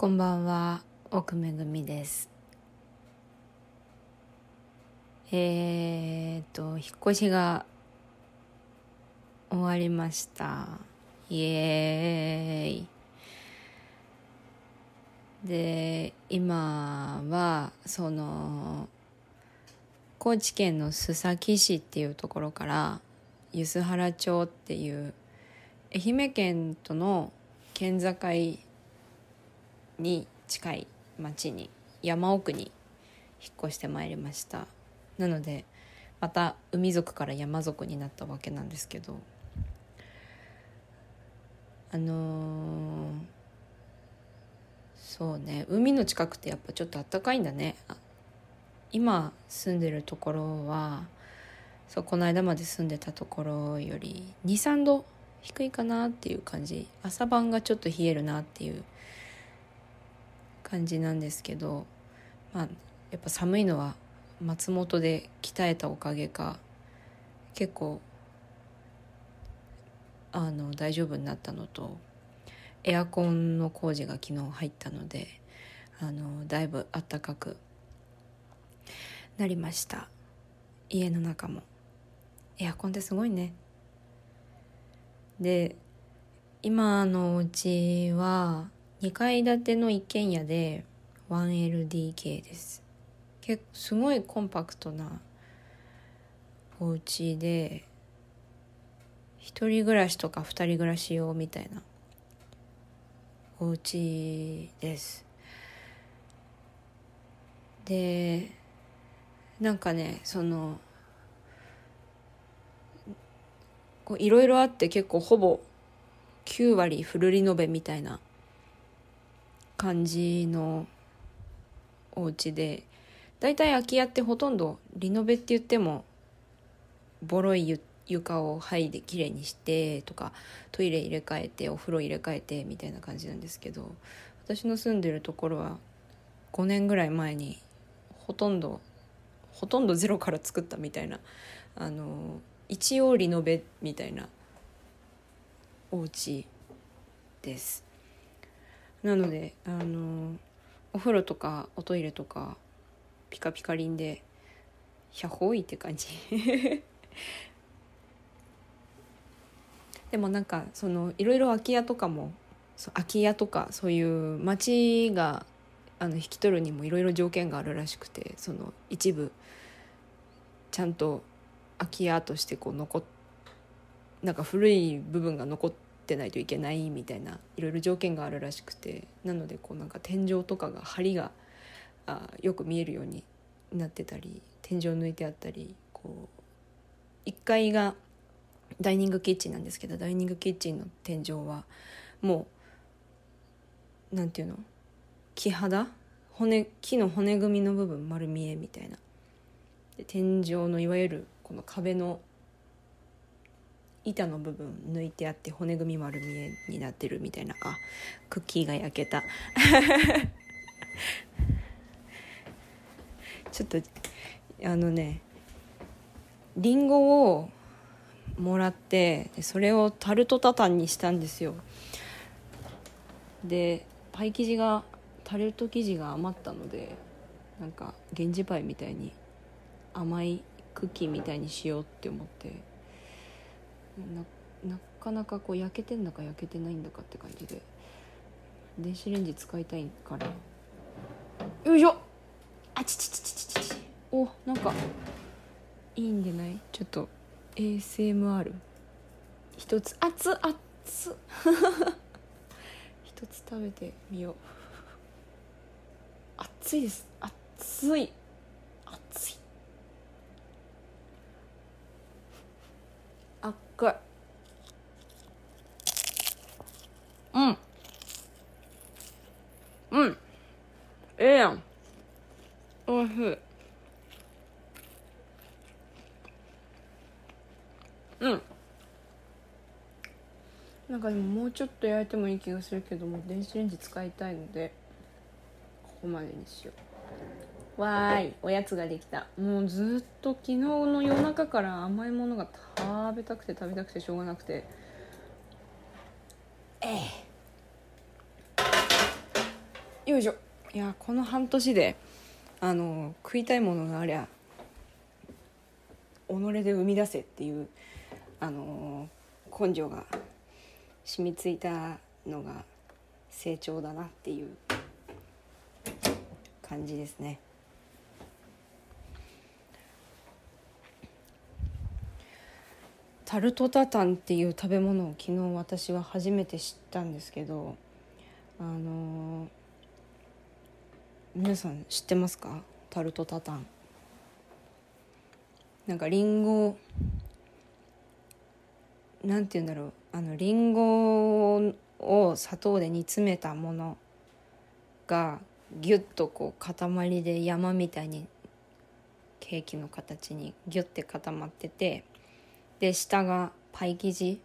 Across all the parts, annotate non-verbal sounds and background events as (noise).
こんばんは、奥めぐみです。えーっと、引っ越しが終わりました。イエーイ。で、今は、その、高知県の須崎市っていうところから、梼原町っていう、愛媛県との県境に近い町に山奥に引っ越してまいりました。なのでまた海族から山族になったわけなんですけど。あのーそうね。海の近くってやっぱちょっとあったかいんだね。あ今住んでるところはそうこの間まで住んでたところより23度低いかなっていう感じ。朝晩がちょっと冷えるなっていう感じなんですけどまあやっぱ寒いのは松本で鍛えたおかげか結構あの大丈夫になったのとエアコンの工事が昨日入ったのであのだいぶ暖かくなりました。家の中も。エアコンってすごいね。で今のお家は2階建ての一軒家で 1LDK です。結構すごいコンパクトなお家で一人暮らしとか二人暮らし用みたいなお家です。でなんかねそのいろいろあって結構ほぼ9割フルリノベみたいな感じのお家で大体空き家ってほとんどリノベって言ってもボロい床を剥いできれいにしてとかトイレ入れ替えてお風呂入れ替えてみたいな感じなんですけど私の住んでるところは5年ぐらい前にほとんどほとんどゼロから作ったみたいなあの一応リノベみたいなお家です。なのであのお風呂とかおトイレとかピカピカリンでひゃほいって感じ。(laughs) でもなんかそのいろいろ空き家とかも空き家とかそういう町があの引き取るにもいろいろ条件があるらしくてその一部ちゃんと空き家としてこう残っなんか古い部分が残ってないといけないみたいないろいろ条件があるらしくてなのでこうなんか天井とかが梁があよく見えるようになってたり天井抜いてあったりこう1階がダイニングキッチンなんですけどダイニングキッチンの天井はもうなんていうの木肌？骨木の骨組みの部分丸見えみたいな。で天井のいわゆるこの壁の板の部分抜いてあって骨組み丸見えになってるみたいな。あクッキーが焼けた。(laughs) ちょっとあのねりんごをもらってそれをタルトタタンにしたんですよ。でパイ生地がタルト生地が余ったのでなんか源氏パイみたいに甘いクッキーみたいにしようって思って。ななかなかこう焼けてんだか焼けてないんだかって感じで電子レンジ使いたいから。よいしょ！あちちちちちちおなんかいいんでない？ちょっと ASMR 一つ。熱っ熱っ。(laughs) 一つ食べてみよう。熱いです。熱い。熱い。うん。うん。ええやん。おいしい。うん。なんかでももうちょっと焼いてもいい気がするけども電子レンジ使いたいのでここまでにしよう。わーいおやつができた。もうずっと昨日の夜中から甘いものが食べたくて食べたくてしょうがなくて。ええ。よいしょ。いやこの半年であの食いたいものがありゃ己で生み出せっていうあの根性が染みついたのが成長だなっていう感じですね。タルトタタンっていう食べ物を昨日私は初めて知ったんですけどあの皆さん知ってますか？タルトタタン。なんかリンゴなんて言うんだろう。あのリンゴを砂糖で煮詰めたものがギュッとこう塊で山みたいにケーキの形にギュッて固まっててで下がパイ生地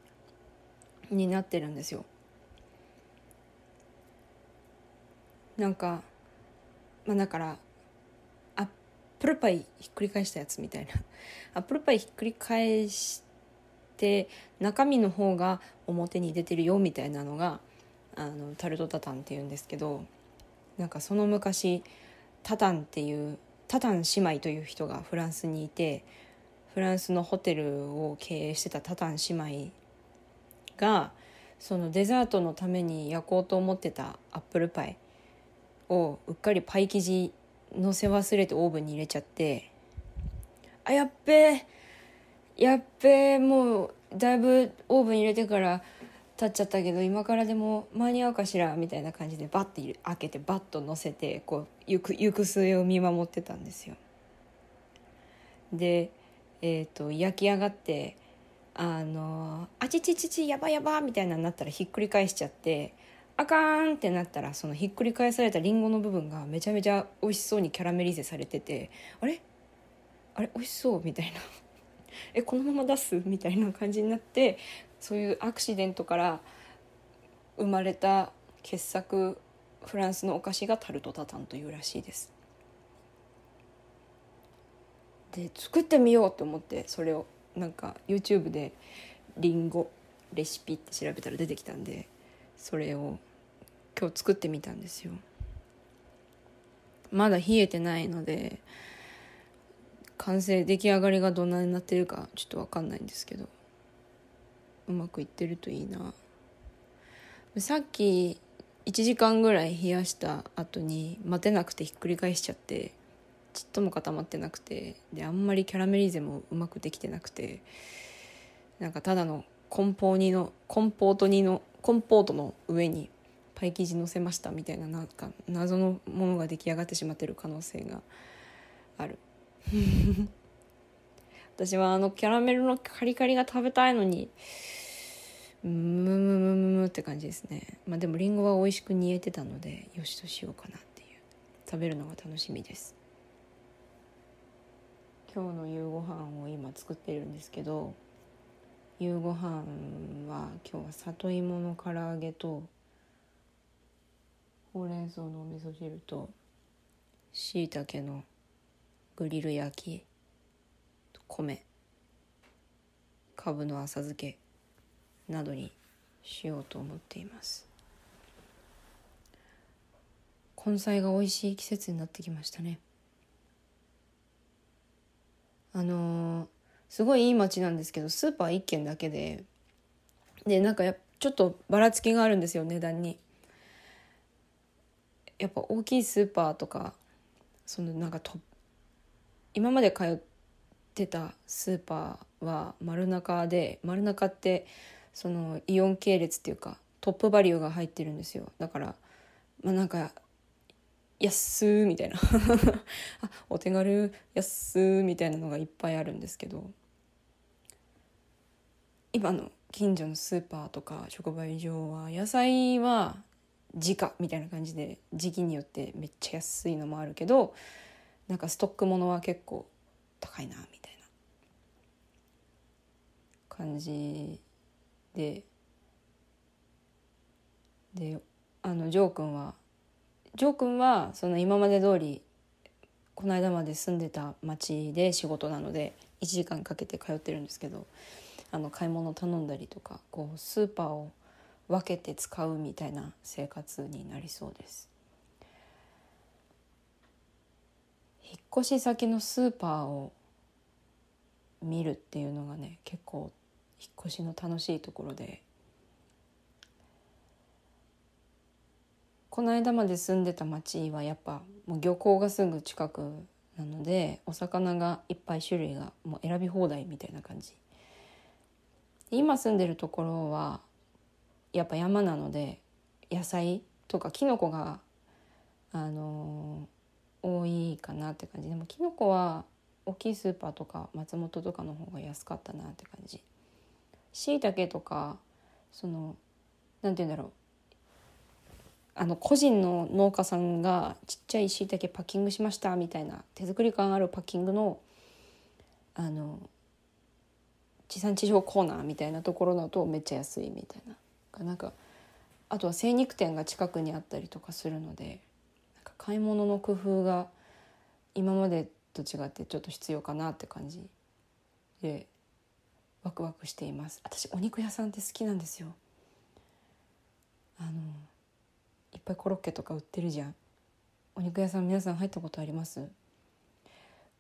になってるんですよ。なんかまあだからアップルパイひっくり返したやつみたいな。(laughs) アップルパイひっくり返して中身の方が表に出てるよみたいなのがあのタルトタタンっていうんですけどなんかその昔タタンっていうタタン姉妹という人がフランスにいてフランスのホテルを経営してたタタン姉妹がそのデザートのために焼こうと思ってたアップルパイをうっかりパイ生地のせ忘れてオーブンに入れちゃってあやっべえやっべえもうだいぶオーブン入れてから経っちゃったけど今からでも間に合うかしらみたいな感じでバッて開けてバッと乗せてこう行く行く末を見守ってたんですよ。でえーと、焼き上がってあのあちちちちやばやばみたいなになったらひっくり返しちゃってあかんってなったらそのひっくり返されたりんごの部分がめちゃめちゃ美味しそうにキャラメリゼされててあれ？あれ？美味しそうみたいな。(laughs) えこのまま出すみたいな感じになってそういうアクシデントから生まれた傑作フランスのお菓子がタルトタタンというらしいです。で作ってみようと思ってそれを。なんか YouTube でりんごレシピって調べたら出てきたんでそれを今日作ってみたんですよ。まだ冷えてないので完成出来上がりがどんなになってるかちょっと分かんないんですけどうまくいってるといいな。さっき1時間ぐらい冷やした後に待てなくてひっくり返しちゃってちっとも固まってなくてであんまりキャラメリゼもうまくできてなくてなんかただのコンポーニのコンポート煮のコンポートの上にパイ生地乗せましたみたいななんか謎のものが出来上がってしまってる可能性がある。(laughs) 私はあのキャラメルのカリカリが食べたいのにムムムムムって感じですね。まあでもりんごは美味しく煮えてたのでよしとしようかなっていう。食べるのが楽しみです。今日の夕ご飯を今作ってるんですけど夕ご飯は今日は里芋の唐揚げとほうれん草のお味噌汁としいたけのグリル焼き米かぶの浅漬けなどにしようと思っています。根菜が美味しい季節になってきましたね。あのー、すごいいい街なんですけどスーパー1軒だけででなんかやちょっとばらつきがあるんですよ値段に。やっぱ大きいスーパーとかそのなんかと今まで通ってたスーパーは丸中で丸中ってそのイオン系列っていうかトップバリューが入ってるんですよだからまあなんか安みたいな。(laughs) あお手軽安みたいなのがいっぱいあるんですけど。今の近所のスーパーとか直売所は野菜は時価みたいな感じで時期によってめっちゃ安いのもあるけどなんかストックものは結構高いなみたいな感じで。であのジョー君はジョー君はその今まで通りこの間まで住んでた町で仕事なので1時間かけて通ってるんですけどあの買い物頼んだりとかこうスーパーを分けて使うみたいな生活になりそうです。引っ越し先のスーパーを見るっていうのがね結構引っ越しの楽しいところでこの間まで住んでた町はやっぱもう漁港がすぐ近くなのでお魚がいっぱい種類がもう選び放題みたいな感じ。今住んでるところはやっぱ山なので野菜とかきのこがあのー、多いかなって感じ。でもきのこは大きいスーパーとか松本とかの方が安かったなって感じ。しいたけとかそのなんて言うんだろう。あの個人の農家さんがちっちゃいしいたけパッキングしましたみたいな手作り感あるパッキングのあの地産地消コーナーみたいなところだとめっちゃ安いみたいななんかあとは精肉店が近くにあったりとかするのでなんか買い物の工夫が今までと違ってちょっと必要かなって感じでワクワクしています。私お肉屋さんって好きなんですよ。あのいっぱいコロッケとか売ってるじゃん。お肉屋さん皆さん入ったことあります？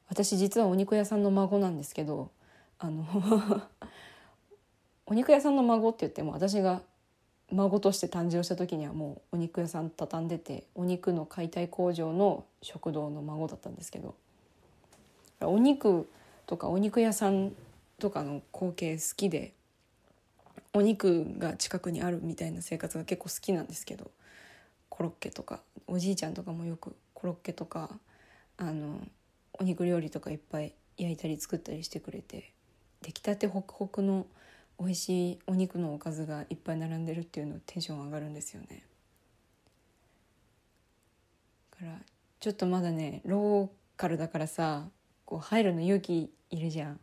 私実はお肉屋さんの孫なんですけどあの (laughs) お肉屋さんの孫って言っても私が孫として誕生した時にはもうお肉屋さん畳んでてお肉の解体工場の食堂の孫だったんですけど。お肉とかお肉屋さんとかの光景好きでお肉が近くにあるみたいな生活が結構好きなんですけど。コロッケとかおじいちゃんとかもよくコロッケとかあのお肉料理とかいっぱい焼いたり作ったりしてくれて出来たてホクホクの美味しいお肉のおかずがいっぱい並んでるっていうのテンション上がるんですよね。だからちょっとまだねローカルだからさこう入るの勇気いるじゃん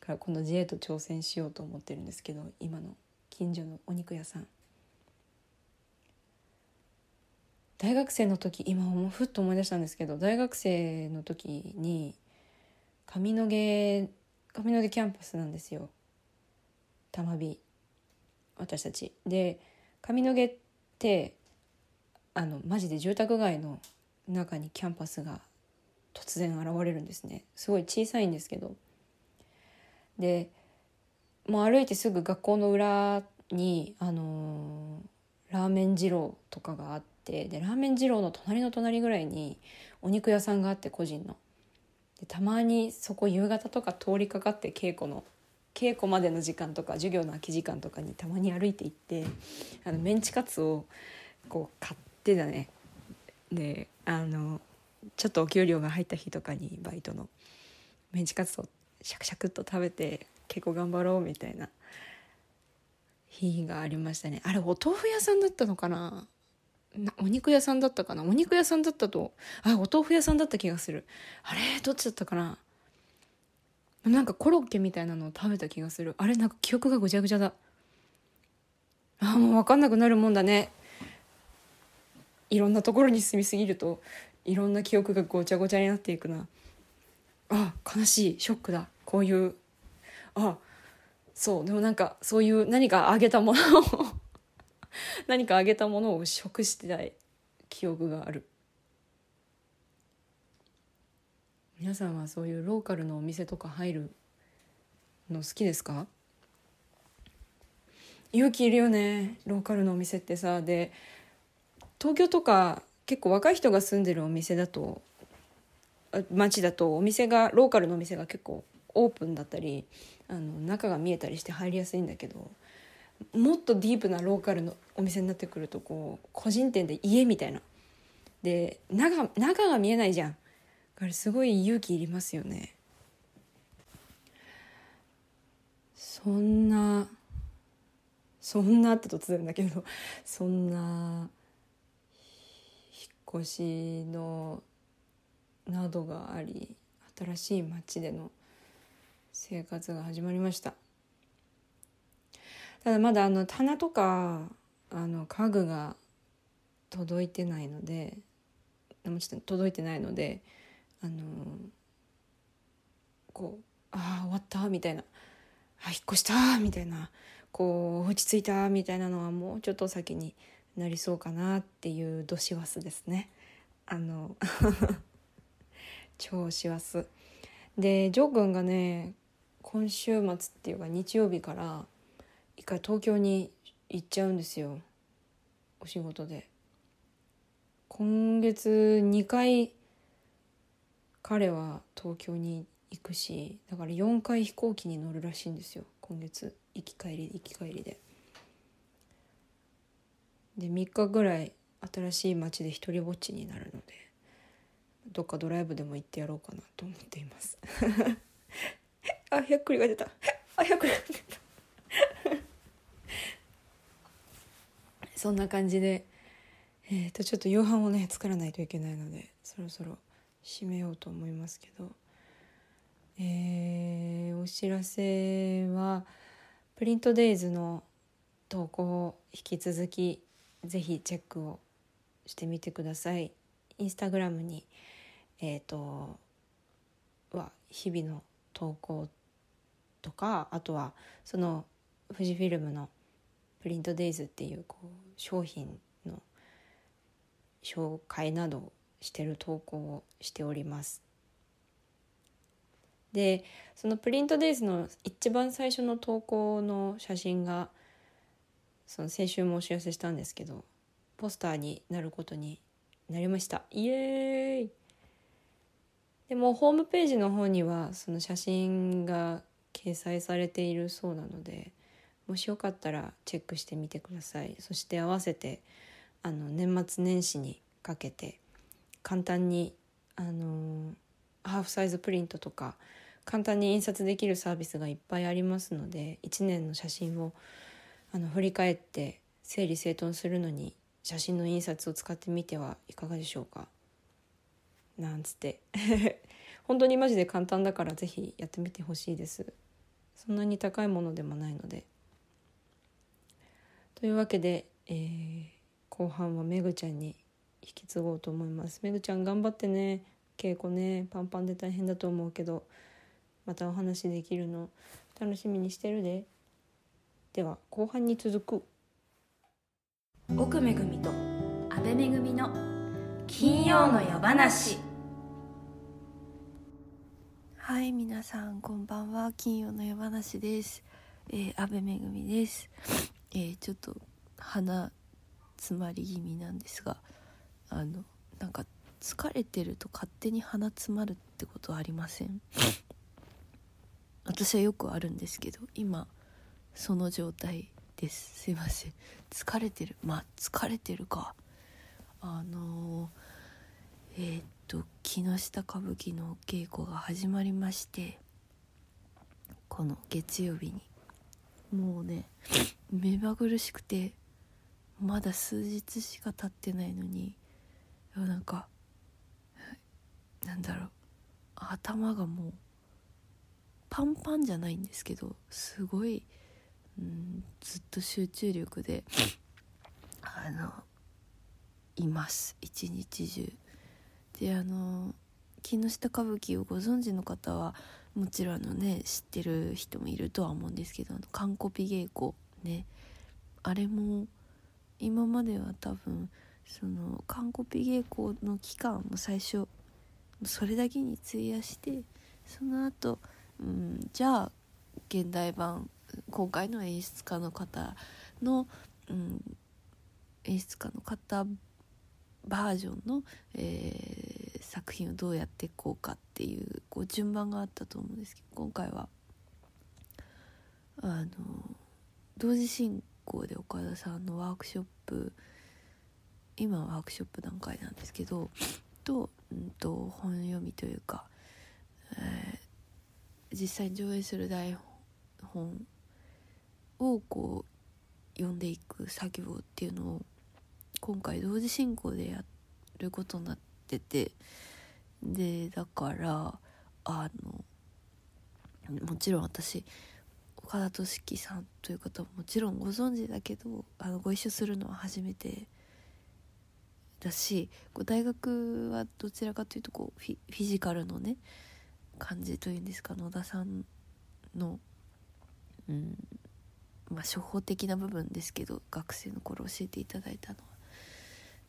から今度 J と挑戦しようと思ってるんですけど今の近所のお肉屋さん大学生の時今もふっと思い出したんですけど大学生の時に上野毛上野毛キャンパスなんですよ。多摩美私たち。で上野毛ってあのマジで住宅街の中にキャンパスが突然現れるんですね。すごい小さいんですけど。でもう歩いてすぐ学校の裏にあのー、ラーメン二郎とかがあってでラーメン二郎の隣の隣ぐらいにお肉屋さんがあって個人の。でたまにそこ夕方とか通りかかって稽古の稽古までの時間とか授業の空き時間とかにたまに歩いて行ってあのメンチカツをこう買ってだね。であのちょっとお給料が入った日とかにバイトのメンチカツをシャクシャクっと食べて結構頑張ろうみたいな日がありましたね。あれお豆腐屋さんだったのかな？お肉屋さんだったかな？お肉屋さんだったとあお豆腐屋さんだった気がする。あれ？どっちだったかな？なんかコロッケみたいなのを食べた気がする。あれ？なんか記憶がぐちゃぐちゃだ。あもう分かんなくなるもんだね。いろんなところに住みすぎるといろんな記憶がごちゃごちゃになっていくな。あ悲しい。ショックだ。こういうあそう。でもなんかそういう何かあげたものを (laughs) 何かあげたものを食してない記憶がある。皆さんはそういうローカルのお店とか入るの好きですか？勇気いるよねローカルのお店ってさ。で東京とか結構若い人が住んでるお店だと街だとお店がローカルのお店が結構オープンだったりあの中が見えたりして入りやすいんだけどもっとディープなローカルのお店になってくるとこう個人店で家みたいな。で中中が見えないじゃん。あれすごい勇気いりますよね。そんなそんなって突然だけどそんな引っ越しのなどがあり新しい町での生活が始まりました。ただまだあの棚とかあの家具が届いてないのでもちろん届いてないのであのこう「ああ終わった」みたいな「あ引っ越した」みたいなこう落ち着いたみたいなのはもうちょっと先になりそうかなっていうどしわすですね。あの超師走でジョー君がね今週末っていうか日曜日から一回東京に行っちゃうんですよ。お仕事で。今月2回彼は東京に行くしだから4回飛行機に乗るらしいんですよ。今月。行き帰り行き帰りで。で3日ぐらい新しい街で一人ぼっちになるのでどっかドライブでも行ってやろうかなと思っています。(laughs) あひゃっくりが出た。(laughs) あひゃっくりが出た。そんな感じで。えっ、ー、とちょっと夕飯をね作らないといけないのでそろそろ締めようと思いますけど。えー、お知らせはプリントデイズの投稿を引き続きぜひチェックをしてみてください。インスタグラムにえっ、ー、とは日々の投稿とかあとはその富士フィルムのプリントデイズっていうこう商品の紹介などしてる投稿をしております。でそのプリントデイズの一番最初の投稿の写真がその先週もお知らせしたんですけどポスターになることになりました。イエーイ。でもホームページの方にはその写真が掲載されているそうなのでもしよかったらチェックしてみてください。そして合わせてあの年末年始にかけて簡単にあのハーフサイズプリントとか簡単に印刷できるサービスがいっぱいありますので1年の写真をあの振り返って整理整頓するのに写真の印刷を使ってみてはいかがでしょうか。なんつって。(laughs) 本当にマジで簡単だから是非やってみてほしいです。そんなに高いものでもないので。というわけで、えー、後半はめぐちゃんに引き継ごうと思います。めぐちゃん頑張ってね。稽古ね。パンパンで大変だと思うけどまたお話できるの。楽しみにしてるで。では後半に続く。奥めぐみと阿部めぐみの金曜の夜話。はい皆さんこんばんは。金曜の夜話です。えー、阿部めぐみですえー、ちょっと鼻詰まり気味なんですがあのなんか疲れてると勝手に鼻詰まるってことはありません？(laughs) 私はよくあるんですけど今その状態です。すいません。疲れてる。まあ疲れてるか。あのー、えー、っと木下歌舞伎の稽古が始まりましてこの月曜日にもうね目まぐるしくてまだ数日しか経ってないのになんかなんだろう頭がもうパンパンじゃないんですけどすごい、うん、ずっと集中力であのいます。一日中。であの木下歌舞伎をご存知の方はもちろんあのね知ってる人もいるとは思うんですけどあの完コピ稽古ね。あれも今までは多分その完コピ稽古の期間も最初それだけに費やしてその後、うん、じゃあ現代版今回の演出家の方の、うん、演出家の方バージョンの、えー、作品をどうやっていこうかってていうこう順番があったと思うんですけど今回は。あの同時進行で岡田さんのワークショップ今ワークショップ段階なんですけどと,、うんと、本読みというか、えー、実際に上映する台本をこう読んでいく作業っていうのを今回同時進行でやることになっててでだからあのもちろん私岡田敏樹さんという方ももちろんご存知だけどあのご一緒するのは初めてだし大学はどちらかというとこうフィフィジカルのね感じというんですか野田さんの、うんまあ、初歩的な部分ですけど学生の頃教えていただいたのは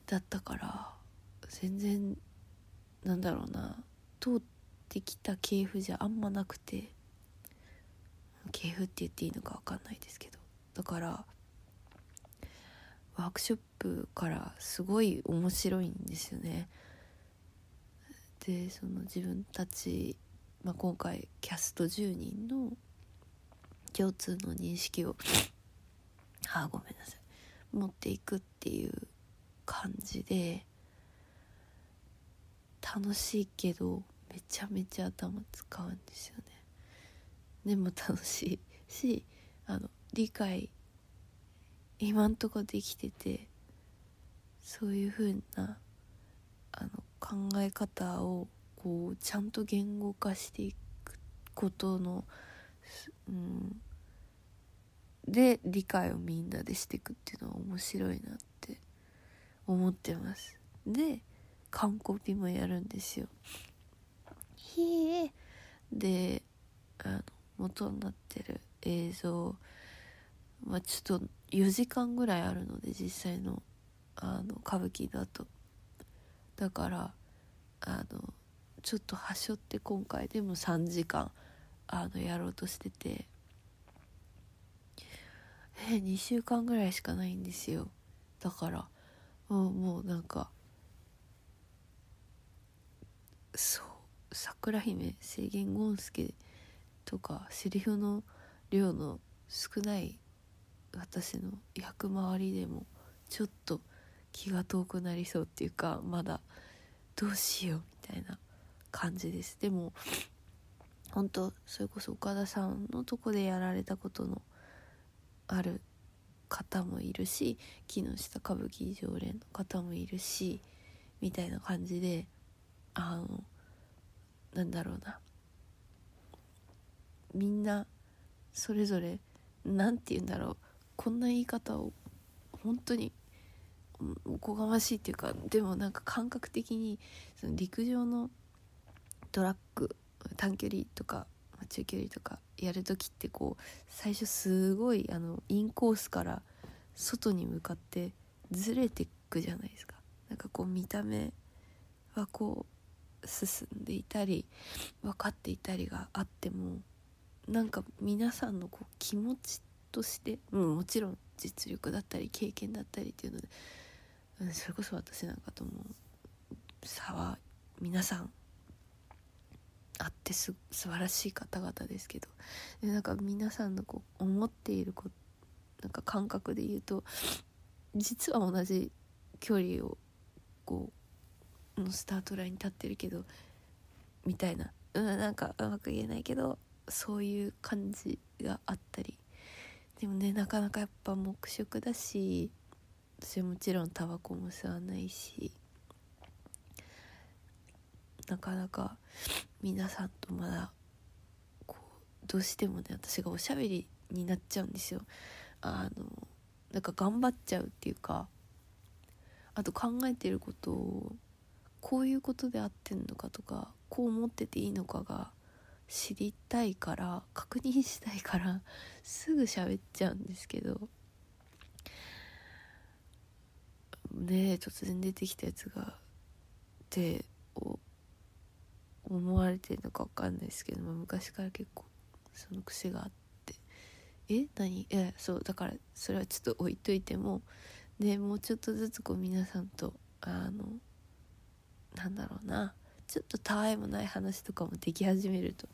だったから全然なんだろうな。通ってきた系譜じゃあんまなくて。系譜って言っていいのか分かんないですけど。だからワークショップからすごい面白いんですよね。でその自分たち、まあ、今回キャスト10人の共通の認識をあごめんなさい。持っていくっていう感じで楽しいけどめちゃめちゃ頭使うんですよね。でも楽しいしあの理解今んとこできててそういう風なあの考え方をこうちゃんと言語化していくことの、うん、で理解をみんなでしていくっていうのは面白いなって思ってます。で完コピもやるんですよ。ひえ。であの元になってる映像まあちょっと4時間ぐらいあるので実際のあの歌舞伎だと。だからあのちょっとはしょって今回でも3時間あのやろうとしてて。え2週間ぐらいしかないんですよ。だからもうもうなんかそう桜姫制限ゴンスケとかセリフの量の少ない私の役回りでもちょっと気が遠くなりそうっていうかまだどうしようみたいな感じです。でも本当それこそ岡田さんのとこでやられたことのある方もいるし木下歌舞伎常連の方もいるしみたいな感じであのなんだろうなみんなそれぞれ何て言うんだろうこんな言い方を本当におこがましいっていうかでもなんか感覚的にその陸上のトラック短距離とか中距離とかやる時ってこう最初すごいあのインコースから外に向かってずれていくじゃないですか。なんかこう見た目はこう進んでいたり分かっていたりがあってもなんか皆さんのこう気持ちとして、うん、もちろん実力だったり経験だったりっていうので、うん、それこそ私なんかとも差は皆さんあってす素晴らしい方々ですけどでなんか皆さんのこう思っているこなんか感覚で言うと実は同じ距離をこうのスタートラインに立ってるけどみたいな。うんなんかうまく言えないけどそういう感じがあったり。でもねなかなかやっぱ黙食だし私はもちろんタバコも吸わないしなかなか皆さんとまだこうどうしてもね私がおしゃべりになっちゃうんですよ。あのなんか頑張っちゃうっていうかあと考えてることをこういうことで合ってんのかとかこう思ってていいのかが知りたいから確認したいからすぐ喋っちゃうんですけど。ね突然出てきたやつがって思われてるのか分かんないですけど、昔から結構その癖があって。え？何？えそうだからそれはちょっと置いといてもでもうちょっとずつこう皆さんとあのなんだろうな。ちょっとたわいもない話とかもでき始めると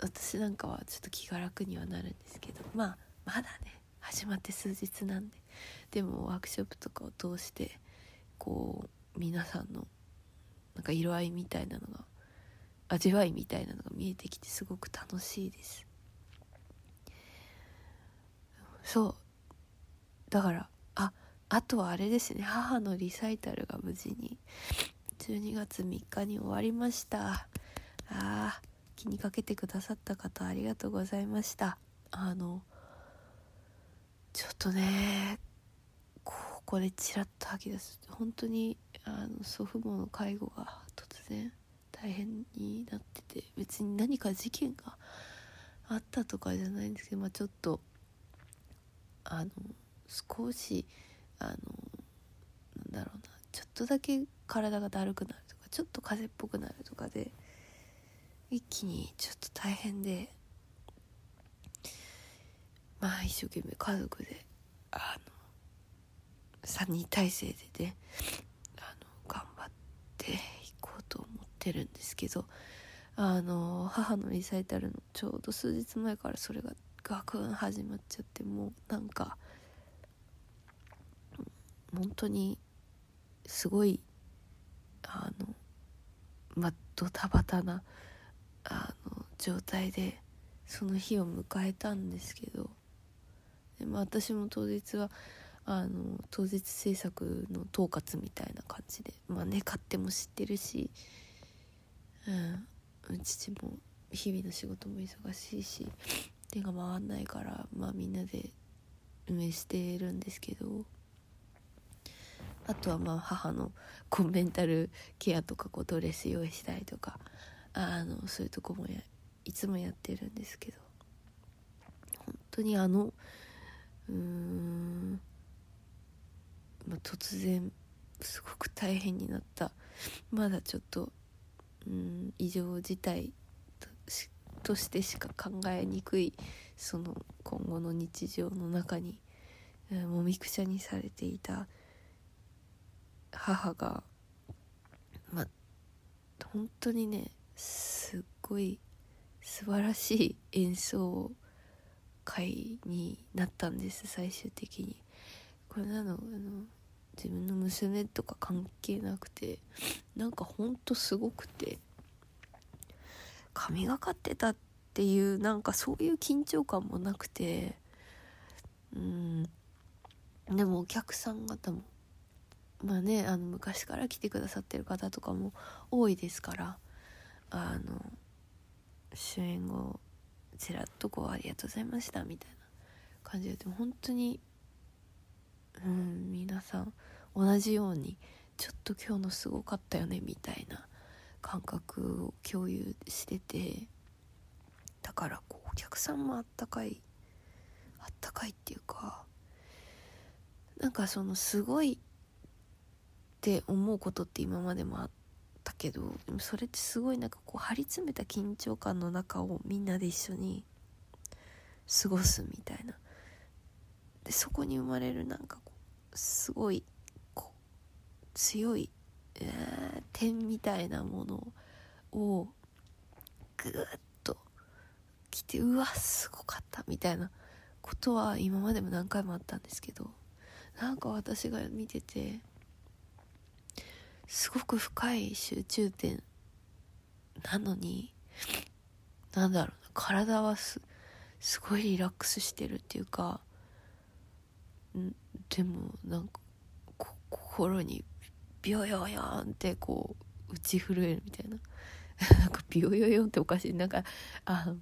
私なんかはちょっと気が楽にはなるんですけど。まあまだね始まって数日なんで。でもワークショップとかを通してこう皆さんのなんか色合いみたいなのが味わいみたいなのが見えてきてすごく楽しいです。そう。だからあとはあれですね。母のリサイタルが無事に12月3日に終わりました。あ気にかけてくださった方ありがとうございました。あのちょっとねここでちらっと吐き出す。本当にあの祖父母の介護が突然大変になってて別に何か事件があったとかじゃないんですけど、まあ、ちょっとあの少しあのなんだろうなちょっとだけ体がだるくなるとかちょっと風邪っぽくなるとかで一気にちょっと大変でまあ一生懸命家族であの3人体制でねあの頑張っていこうと思ってるんですけどあの母のリサイタルのちょうど数日前からそれがガクン始まっちゃってもうなんか本当にすごいあのまあドタバタなあの状態でその日を迎えたんですけどで、まあ、私も当日はあの当日制作の統括みたいな感じでまあね勝手も知ってるし、うん、父も日々の仕事も忙しいし手が回んないからまあみんなで運営してるんですけどあとはまあ母のコンメンタルケアとかこうドレス用意したりとかあのそういうとこもやいつもやってるんですけど。本当にあのうーん、まあ、突然すごく大変になったまだちょっとうん異常事態としとしてしか考えにくいその今後の日常の中にもみくちゃにされていた母がま本当にねすっごい素晴らしい演奏会になったんです最終的に。これなのあの自分の娘とか関係なくてなんかほんとすごくて神がかってたっていうなんかそういう緊張感もなくてうんでもお客さん方もまあねあの昔から来てくださってる方とかも多いですからあの主演後ちらっとこう「ありがとうございました」みたいな感じででも本当にうん皆さん同じようにちょっと今日のすごかったよねみたいな感覚を共有しててだからこうお客さんもあったかいあったかいっていうかなんかそのすごいって思うことって今までもあったけどでもそれってすごいなんかこう張り詰めた緊張感の中をみんなで一緒に過ごすみたいな。でそこに生まれるなんかこうすごいこう強い、えー点みたいなものをぐーっと来てうわすごかったみたいなことは今までも何回もあったんですけどなんか私が見ててすごく深い集中点なのになんだろうな体はすすごいリラックスしてるっていうかん？でもなんか心にビヨヨヨンってこう打ち震えるみたいな。(laughs) なんかビヨヨヨンっておかしい。なんかあ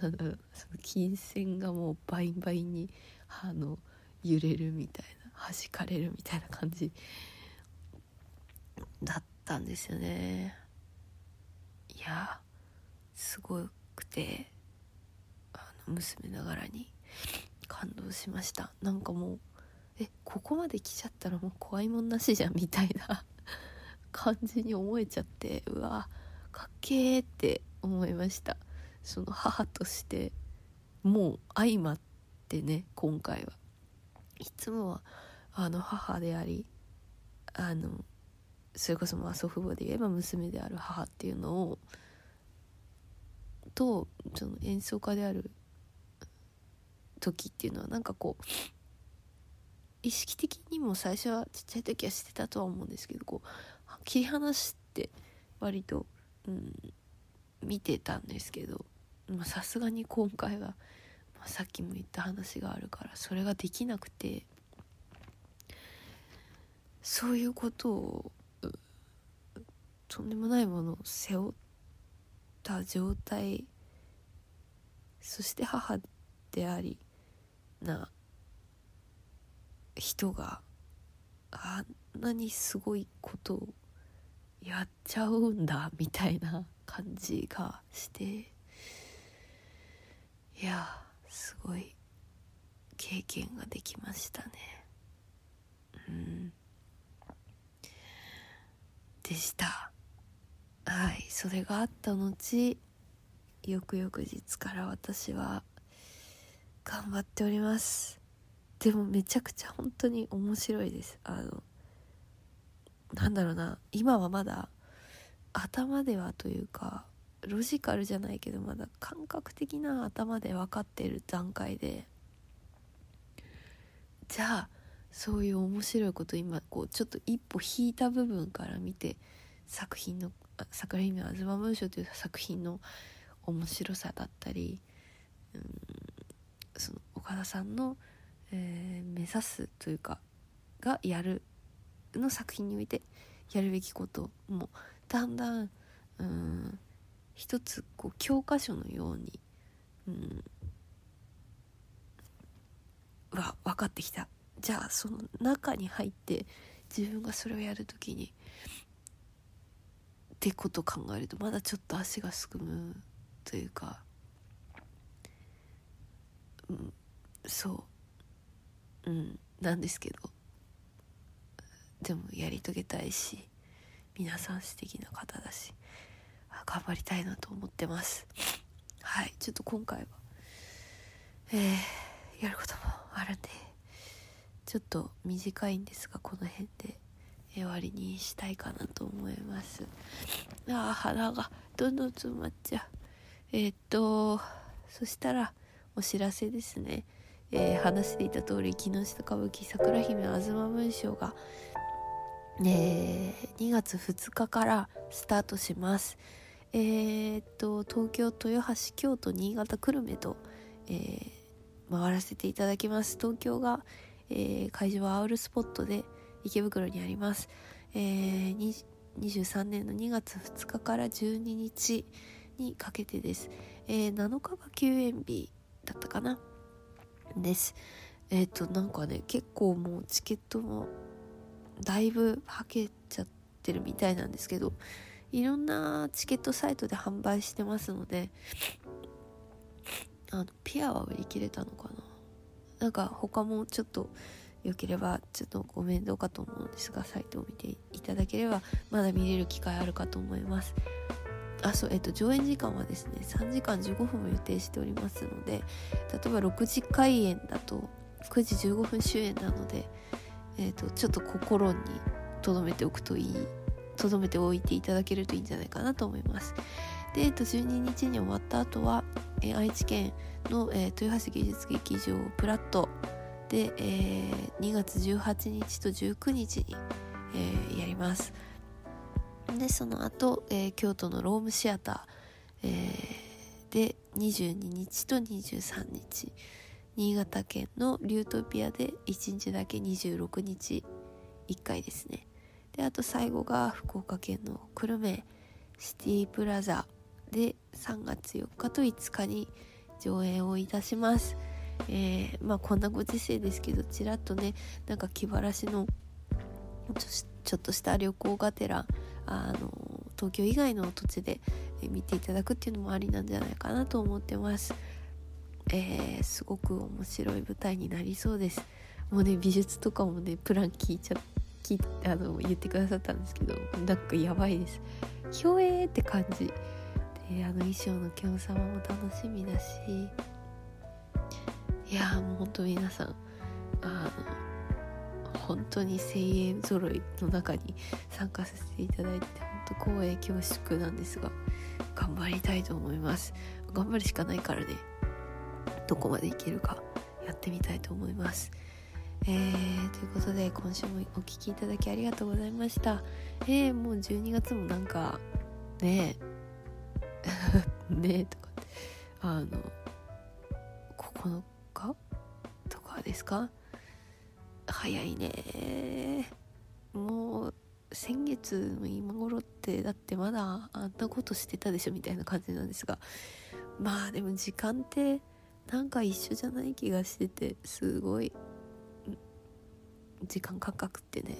なんだろうその琴線がもうバインバインにあの揺れるみたいな弾かれるみたいな感じ。だったんですよね。いやすごくてあの娘ながらに感動しました。なんかもうえここまで来ちゃったらもう怖いもんなしじゃんみたいな (laughs) 感じに思えちゃってうわかっけーって思いました。その母としてもう相まってね今回は。いつもはあの母でありあのそれこそまあ祖父母で言えば娘である母っていうのをとその演奏家である時っていうのはなんかこう意識的にも最初はちっちゃい時はしてたとは思うんですけどこう切り離して割と、うん、見てたんですけどさすがに今回は、まあ、さっきも言った話があるからそれができなくてそういうことをとんでもないものを背負った状態。そして母でありな人があんなにすごいことをやっちゃうんだみたいな感じがして。いやすごい経験ができましたね。うん。でした。はいそれがあった後翌々日から私は頑張っております。でもめちゃくちゃ本当に面白いです。あのなんだろうな。今はまだ頭ではというかロジカルじゃないけどまだ感覚的な頭で分かってる段階でじゃあそういう面白いこと今こうちょっと一歩引いた部分から見て作品の「桜姫あずま文書」という作品の面白さだったり、うん、その岡田さんの、えー、目指すというかがやるの作品においてやるべきこともだんだん、うん、一つこう教科書のように、うん、は分かってきた。じゃあその中に入って自分がそれをやる時にってこと考えるとまだちょっと足がすくむというか、うん、そう。うんなんですけど。でもやり遂げたいし皆さん素敵な方だし頑張りたいなと思ってます。はいちょっと今回はえー、やることもあるんでちょっと短いんですがこの辺で終わりにしたいかなと思います。ああ鼻がどんどん詰まっちゃう。えー、っとそしたらお知らせですね。えー、話していた通り木下歌舞伎桜姫東文章が、えー、2月2日からスタートします。えー、っと東京豊橋京都新潟久留米と、えー、回らせていただきます。東京が、えー、会場はアウルスポットで池袋にあります、えー、23年の2月2日から12日にかけてです、えー、7日が休園日だったかな。です。えっ、ー、となんかね結構もうチケットもだいぶはけちゃってるみたいなんですけどいろんなチケットサイトで販売してますのであのピアは売り切れたのかな。なんか他もちょっとよければちょっとご面倒かと思うんですがサイトを見ていただければまだ見れる機会あるかと思います。あそうえっと上演時間はですね3時間15分も予定しておりますので例えば6時開演だと9時15分終演なので、えっとちょっと心に留めておくといい留めておいていただけるといいんじゃないかなと思います。で、えっと、12日に終わった後は、え、愛知県の、えー、豊橋芸術劇場プラットで、えー、2月18日と19日に、えー、やります。でその後、えー、京都のロームシアター、えー、で22日と23日新潟県のリュートピアで1日だけ26日1回ですね。であと最後が福岡県の久留米シティプラザで3月4日と5日に上演をいたします、えー、まあこんなご時世ですけどちらっとねなんか気晴らしのちょっとした旅行がてらあの東京以外の土地で見ていただくっていうのもありなんじゃないかなと思ってます。えー、すごく面白い舞台になりそうです。もうね美術とかもねプラン聞いちゃ聞あの言ってくださったんですけどなんかやばいです。ひょえーって感じ。であの衣装のきょん様も楽しみだしいやもうほんと皆さんあの本当に精鋭揃いの中に参加させていただいて本当光栄恐縮なんですが頑張りたいと思います。頑張るしかないからね。どこまでいけるかやってみたいと思います。えー、ということで今週もお聴きいただきありがとうございました。えー、もう12月もなんかねえ。(laughs) ねえとかあの9日ですか？早いね。もう先月の今頃ってだってまだあんなことしてたでしょみたいな感じなんですが。まあでも時間ってなんか一緒じゃない気がしててすごい時間感覚ってね。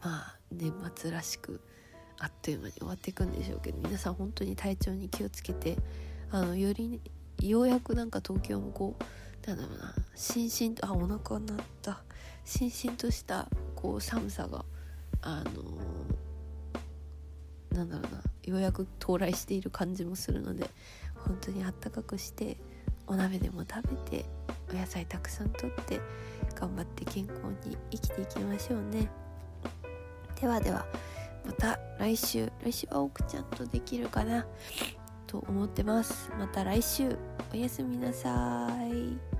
まあ年末らしくあっという間に終わっていくんでしょうけど皆さん本当に体調に気をつけてあのより、ようやくなんか東京もこうなんだろうな。しんしんとあお腹鳴った。しんしんとしたこう寒さがあのなんだろうな。ようやく到来している感じもするので本当にあったかくしてお鍋でも食べてお野菜たくさんとって頑張って健康に生きていきましょうね。ではではまた来週。来週は奥ちゃんとできるかな？と思ってます。また来週。おやすみなさい。